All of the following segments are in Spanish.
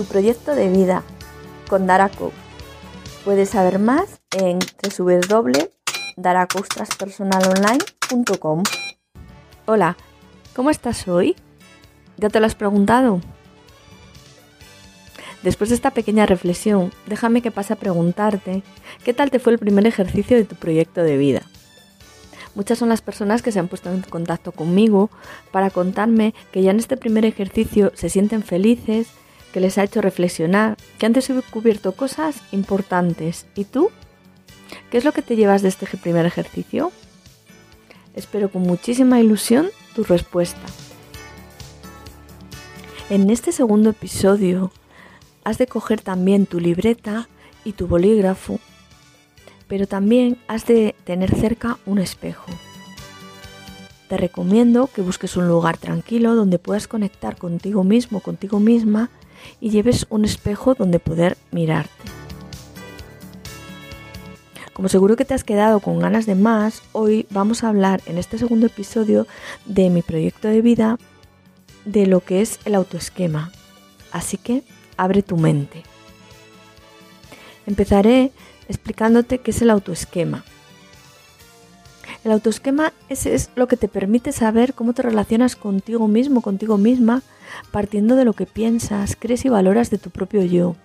tu proyecto de vida con Dara Puedes saber más en www.daracostraspersonalonline.com. Hola, ¿cómo estás hoy? ¿Ya te lo has preguntado? Después de esta pequeña reflexión, déjame que pase a preguntarte qué tal te fue el primer ejercicio de tu proyecto de vida. Muchas son las personas que se han puesto en contacto conmigo para contarme que ya en este primer ejercicio se sienten felices, que les ha hecho reflexionar, que han descubierto cosas importantes. ¿Y tú? ¿Qué es lo que te llevas de este primer ejercicio? Espero con muchísima ilusión tu respuesta. En este segundo episodio has de coger también tu libreta y tu bolígrafo pero también has de tener cerca un espejo. Te recomiendo que busques un lugar tranquilo donde puedas conectar contigo mismo, contigo misma y lleves un espejo donde poder mirarte. Como seguro que te has quedado con ganas de más, hoy vamos a hablar en este segundo episodio de mi proyecto de vida de lo que es el autoesquema. Así que abre tu mente. Empezaré explicándote qué es el autoesquema. El autoesquema es, es lo que te permite saber cómo te relacionas contigo mismo, contigo misma, partiendo de lo que piensas, crees y valoras de tu propio yo.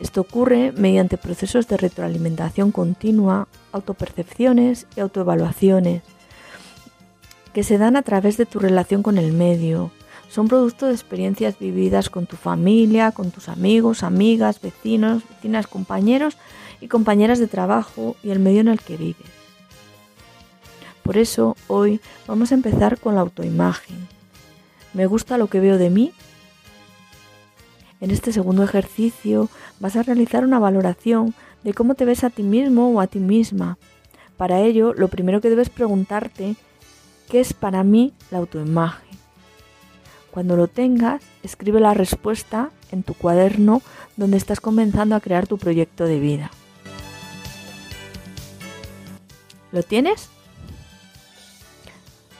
Esto ocurre mediante procesos de retroalimentación continua, autopercepciones y autoevaluaciones, que se dan a través de tu relación con el medio, son producto de experiencias vividas con tu familia, con tus amigos, amigas, vecinos, vecinas, compañeros y compañeras de trabajo y el medio en el que vives. Por eso hoy vamos a empezar con la autoimagen. ¿Me gusta lo que veo de mí? En este segundo ejercicio vas a realizar una valoración de cómo te ves a ti mismo o a ti misma. Para ello, lo primero que debes preguntarte, ¿qué es para mí la autoimagen? Cuando lo tengas, escribe la respuesta en tu cuaderno donde estás comenzando a crear tu proyecto de vida. ¿Lo tienes?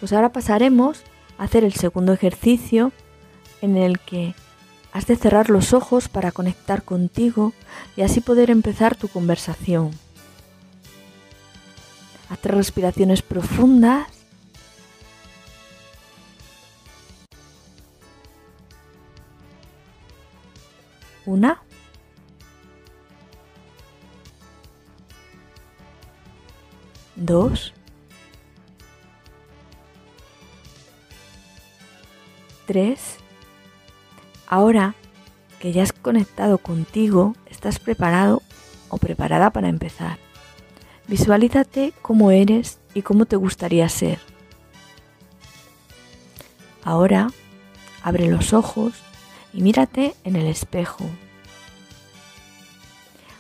Pues ahora pasaremos a hacer el segundo ejercicio en el que has de cerrar los ojos para conectar contigo y así poder empezar tu conversación. Haz tres respiraciones profundas Una. Dos. Tres. Ahora que ya has conectado contigo, estás preparado o preparada para empezar. Visualízate cómo eres y cómo te gustaría ser. Ahora, abre los ojos y mírate en el espejo.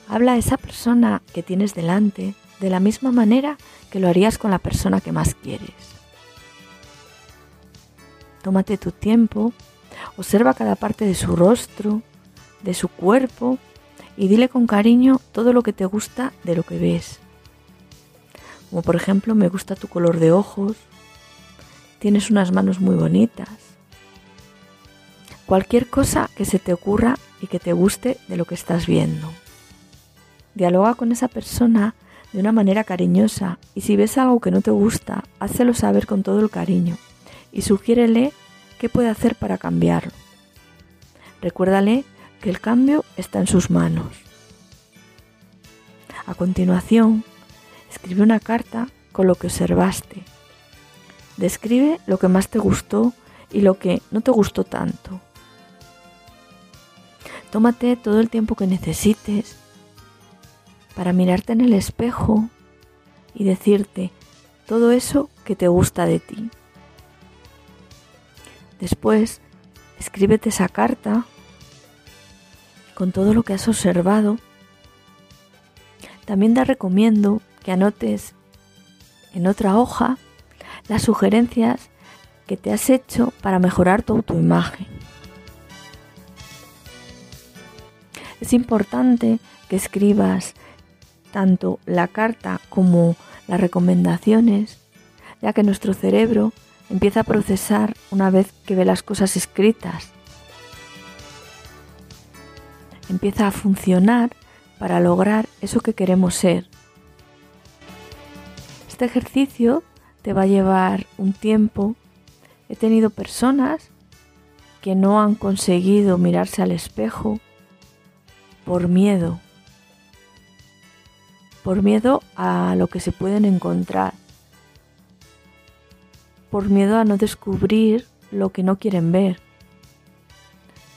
Habla a esa persona que tienes delante de la misma manera que lo harías con la persona que más quieres. Tómate tu tiempo, observa cada parte de su rostro, de su cuerpo y dile con cariño todo lo que te gusta de lo que ves. Como por ejemplo, me gusta tu color de ojos, tienes unas manos muy bonitas, cualquier cosa que se te ocurra y que te guste de lo que estás viendo. Dialoga con esa persona de una manera cariñosa y si ves algo que no te gusta, házelo saber con todo el cariño y sugiérele qué puede hacer para cambiarlo. Recuérdale que el cambio está en sus manos. A continuación, escribe una carta con lo que observaste. Describe lo que más te gustó y lo que no te gustó tanto. Tómate todo el tiempo que necesites para mirarte en el espejo y decirte todo eso que te gusta de ti. Después, escríbete esa carta con todo lo que has observado. También te recomiendo que anotes en otra hoja las sugerencias que te has hecho para mejorar tu autoimagen. Es importante que escribas tanto la carta como las recomendaciones, ya que nuestro cerebro empieza a procesar una vez que ve las cosas escritas. empieza a funcionar para lograr eso que queremos ser. Este ejercicio te va a llevar un tiempo. He tenido personas que no han conseguido mirarse al espejo por miedo, por miedo a lo que se pueden encontrar, por miedo a no descubrir lo que no quieren ver.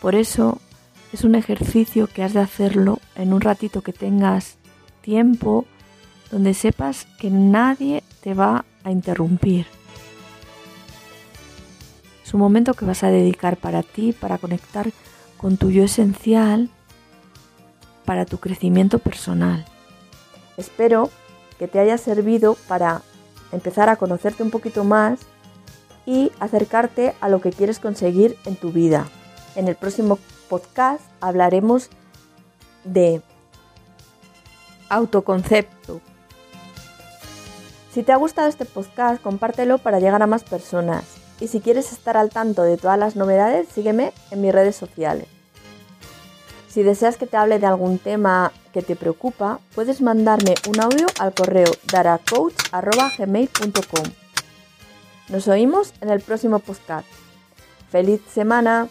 Por eso es un ejercicio que has de hacerlo en un ratito que tengas tiempo, donde sepas que nadie te va a interrumpir. Es un momento que vas a dedicar para ti, para conectar con tu yo esencial, para tu crecimiento personal. Espero que te haya servido para empezar a conocerte un poquito más y acercarte a lo que quieres conseguir en tu vida. En el próximo podcast hablaremos de autoconcepto. Si te ha gustado este podcast, compártelo para llegar a más personas. Y si quieres estar al tanto de todas las novedades, sígueme en mis redes sociales. Si deseas que te hable de algún tema que te preocupa, puedes mandarme un audio al correo daracoach.gmail.com. Nos oímos en el próximo podcast. ¡Feliz semana!